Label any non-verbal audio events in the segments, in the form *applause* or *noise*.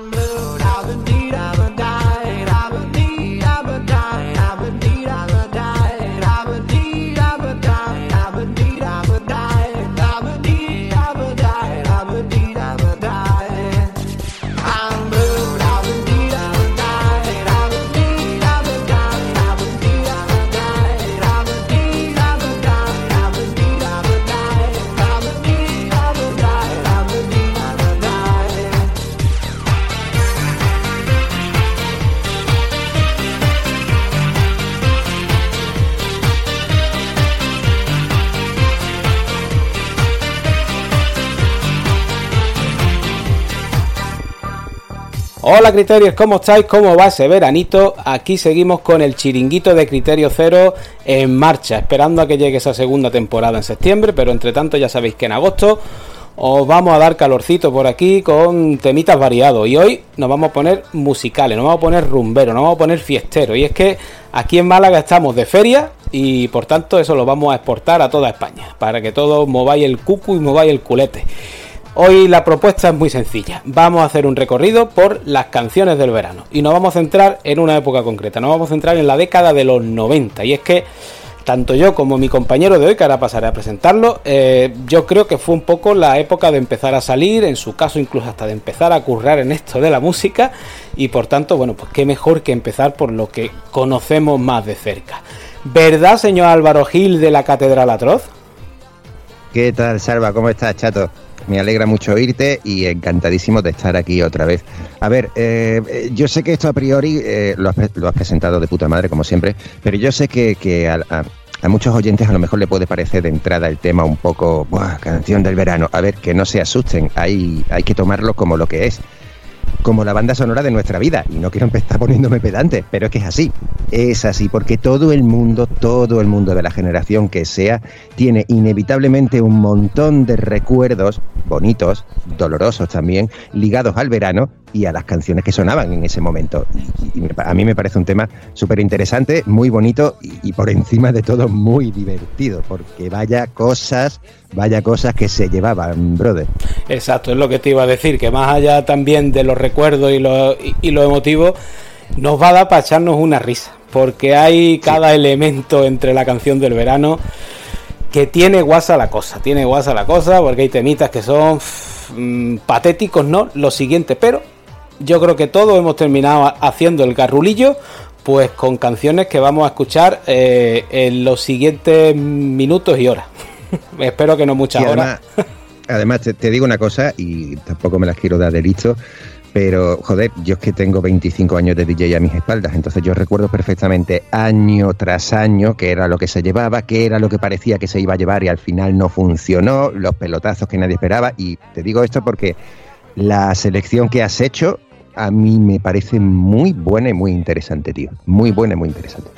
moon, how the need of Hola criterios, ¿cómo estáis? ¿Cómo va ese veranito? Aquí seguimos con el chiringuito de Criterio Cero en marcha, esperando a que llegue esa segunda temporada en septiembre, pero entre tanto ya sabéis que en agosto os vamos a dar calorcito por aquí con temitas variados. Y hoy nos vamos a poner musicales, nos vamos a poner rumbero, nos vamos a poner fiestero. Y es que aquí en Málaga estamos de feria y por tanto eso lo vamos a exportar a toda España, para que todos mováis el cucu y mováis el culete. Hoy la propuesta es muy sencilla. Vamos a hacer un recorrido por las canciones del verano y nos vamos a centrar en una época concreta. Nos vamos a centrar en la década de los 90 y es que tanto yo como mi compañero de hoy, que ahora pasaré a presentarlo, eh, yo creo que fue un poco la época de empezar a salir, en su caso incluso hasta de empezar a currar en esto de la música y por tanto, bueno, pues qué mejor que empezar por lo que conocemos más de cerca. ¿Verdad, señor Álvaro Gil de la Catedral Atroz? ¿Qué tal, Salva? ¿Cómo estás, chato? Me alegra mucho oírte y encantadísimo de estar aquí otra vez. A ver, eh, yo sé que esto a priori eh, lo, has, presentado de puta madre, como siempre, pero yo sé que, a, muchos oyentes a lo mejor le puede parecer de entrada el tema un poco, Buah, canción del verano. A ver, que no se asusten, hay, hay que tomarlo como lo que es como la banda sonora de nuestra vida. Y no quiero empezar poniéndome pedante, pero es que es así. Es así, porque todo el mundo, todo el mundo de la generación que sea, tiene inevitablemente un montón de recuerdos bonitos, dolorosos también, ligados al verano y a las canciones que sonaban en ese momento. Y, a mí me parece un tema súper interesante, muy bonito y, por encima de todo muy divertido, porque vaya cosas, vaya cosas que se llevaban, brother. Exacto, es lo que te iba a decir, que más allá también de los recuerdos y lo, y, lo emotivo, nos va a dar para echarnos una risa, porque hay cada elemento entre la canción del verano que tiene guasa la cosa, tiene guasa la cosa, porque hay temitas que son mm, patéticos, ¿no? Lo siguiente, pero yo creo que todos hemos terminado haciendo el garrulillo, pues con canciones que vamos a escuchar eh, en los siguientes minutos y horas. *laughs* Espero que no muchas horas. Además, te, digo una cosa, y tampoco me las quiero dar de listo, pero joder, yo es que tengo 25 años de DJ a mis espaldas, entonces yo recuerdo perfectamente año tras año qué era lo que se llevaba, qué era lo que parecía que se iba a llevar y al final no funcionó, los pelotazos que nadie esperaba, y te digo esto porque la selección que has hecho a mí me parece muy buena y muy interesante, tío. Muy buena y muy interesante.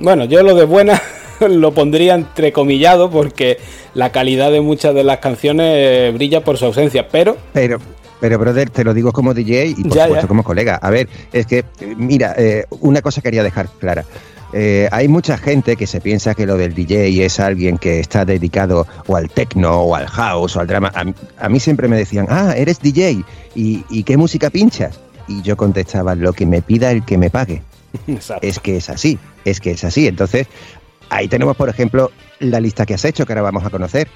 Bueno, yo lo de buena *laughs* lo pondría entrecomillado porque la calidad de muchas de las canciones brilla por su ausencia, pero... Pero, pero, brother, te lo digo como DJ y por supuesto como colega. A ver, es que, mira, eh, una cosa quería dejar clara. Eh, hay mucha gente que se piensa que lo del DJ es alguien que está dedicado o al techno o al house o al drama. A, mí siempre me decían, ah, eres DJ ¿Y, ¿y, qué música pinchas? Y yo contestaba, lo que me pida el que me pague. *laughs* Es que es así, es que es así. Entonces, ahí tenemos, por ejemplo, la lista que has hecho, que ahora vamos a conocer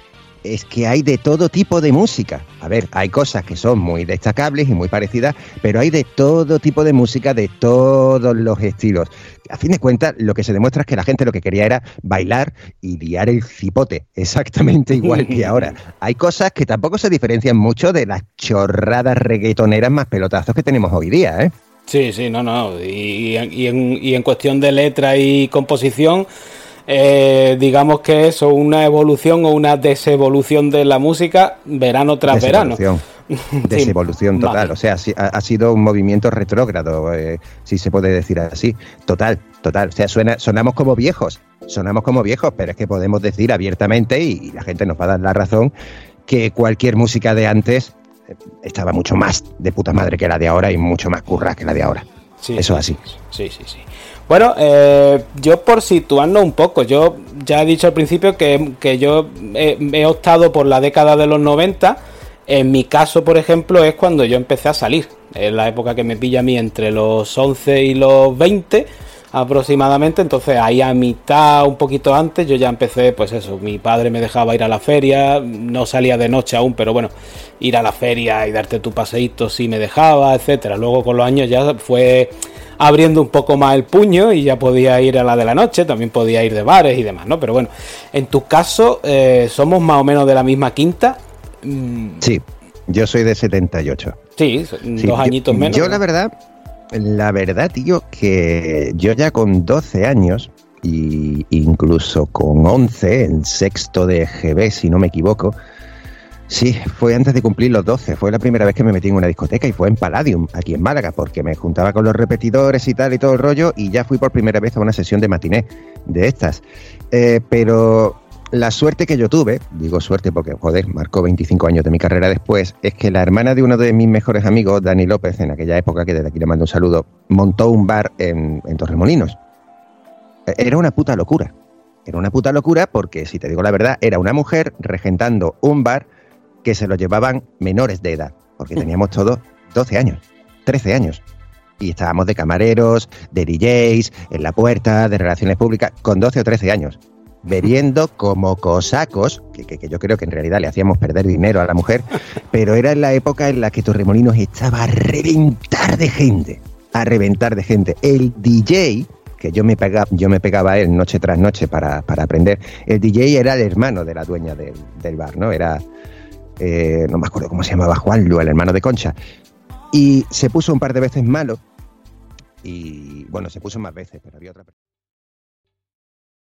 es que hay de todo tipo de música. A ver, hay cosas que son muy destacables y muy parecidas, pero hay de todo tipo de música, de todos los estilos. A fin de cuentas, lo que se demuestra es que la gente lo que quería era bailar y liar el cipote, *laughs* exactamente igual que *laughs* ahora. Hay cosas que tampoco se diferencian mucho de las chorradas reggaetoneras más pelotazos que tenemos hoy día, ¿eh? Sí, sí, no, no. Y, en, y en cuestión de letra y composición eh, digamos que eso, una evolución o una desevolución de la música verano tras verano. Desevolución *laughs* total, o sea, ha, sido un movimiento retrógrado, eh, si se puede decir así. Total, total. O sea, suena, sonamos como viejos, sonamos como viejos, pero es que podemos decir abiertamente, y, la gente nos va a dar la razón, que cualquier música de antes eh, estaba mucho más de puta madre que la de ahora y mucho más curra que la de ahora. Eso es así. Sí, sí, sí. Bueno, eh, yo por situarnos un poco, yo ya he dicho al principio que, yo he, optado por la década de los 90 En mi caso, por ejemplo, es cuando yo empecé a salir. Es la época que me pilla a mí entre los 11 y los 20 aproximadamente. Entonces ahí a mitad, un poquito antes, yo ya empecé, pues eso, mi padre me dejaba ir a la feria, no salía de noche aún, pero bueno, ir a la feria y darte tu paseíto sí me dejaba, etcétera. Luego con los años ya fue abriendo un poco más el puño y ya podía ir a la de la noche, también podía ir de bares y demás, ¿no? Pero bueno, en tu caso, eh, somos más o menos de la misma quinta. Mm. Sí, yo soy de 78. Sí, dos añitos menos. Yo, la verdad, la verdad, tío, que yo ya con 12 años, y incluso con 11, en sexto de GB, si no me equivoco, Sí, fue antes de cumplir los 12. Fue la primera vez que me metí en una discoteca y fue en Palladium, aquí en Málaga, porque me juntaba con los repetidores y tal y todo el rollo y ya fui por primera vez a una sesión de matiné de estas. Eh, pero la suerte que yo tuve, digo suerte porque, joder, marcó 25 años de mi carrera después, es que la hermana de uno de mis mejores amigos, Dani López, en aquella época, que desde aquí le mando un saludo, montó un bar en, en Torremolinos. Era una puta locura. Era una puta locura porque, si te digo la verdad, era una mujer regentando un bar que se lo llevaban menores de edad, porque teníamos *laughs* todos 12 años, 13 años. Y estábamos de camareros, de DJs, en la puerta, de relaciones públicas, con 12 o 13 años, bebiendo como cosacos, que, que, yo creo que en realidad le hacíamos perder dinero a la mujer, pero era en la época en la que Torremolinos estaba a reventar de gente, a reventar de gente. El DJ, que yo me pegaba, yo me pegaba él noche tras noche para, para aprender, el DJ era el hermano de la dueña del, del bar, ¿no? Era eh, no me acuerdo cómo se llamaba, Juan Lu, el hermano de Concha, y se puso un par de veces malo, y bueno, se puso más veces, pero había otra